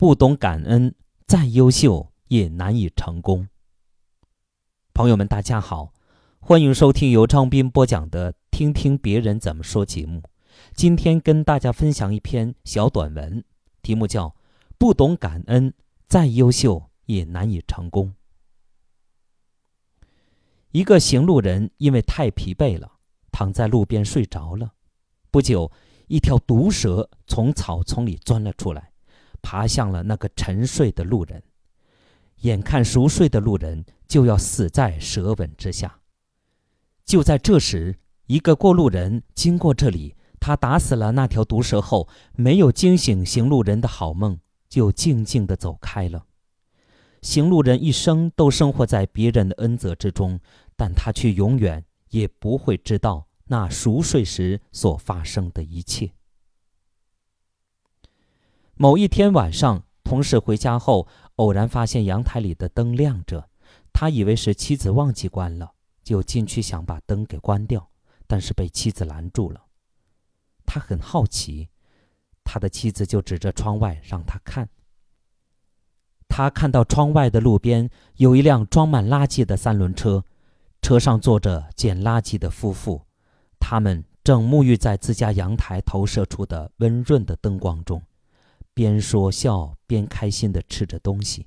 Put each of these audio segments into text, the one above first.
不懂感恩，再优秀也难以成功。朋友们，大家好，欢迎收听由张斌播讲的《听听别人怎么说》节目。今天跟大家分享一篇小短文，题目叫《不懂感恩，再优秀也难以成功》。一个行路人因为太疲惫了，躺在路边睡着了。不久，一条毒蛇从草丛里钻了出来，爬向了那个沉睡的路人。眼看熟睡的路人就要死在蛇吻之下，就在这时，一个过路人经过这里，他打死了那条毒蛇后，没有惊醒行路人的好梦，就静静地走开了。行路人一生都生活在别人的恩泽之中，但他却永远也不会知道那熟睡时所发生的一切。某一天晚上，同事回家后，偶然发现阳台里的灯亮着，他以为是妻子忘记关了，就进去想把灯给关掉，但是被妻子拦住了。他很好奇，他的妻子就指着窗外让他看。他看到窗外的路边有一辆装满垃圾的三轮车，车上坐着捡垃圾的夫妇，他们正沐浴在自家阳台投射出的温润的灯光中，边说笑边开心地吃着东西。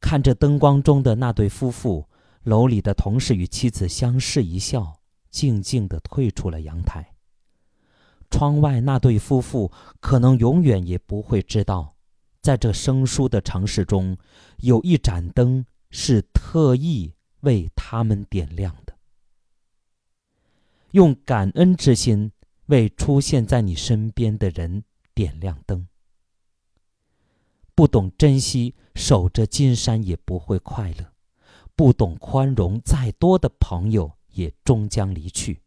看着灯光中的那对夫妇，楼里的同事与妻子相视一笑，静静地退出了阳台。窗外那对夫妇可能永远也不会知道。在这生疏的城市中，有一盏灯是特意为他们点亮的。用感恩之心为出现在你身边的人点亮灯。不懂珍惜，守着金山也不会快乐；不懂宽容，再多的朋友也终将离去；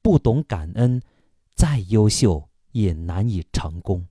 不懂感恩，再优秀也难以成功。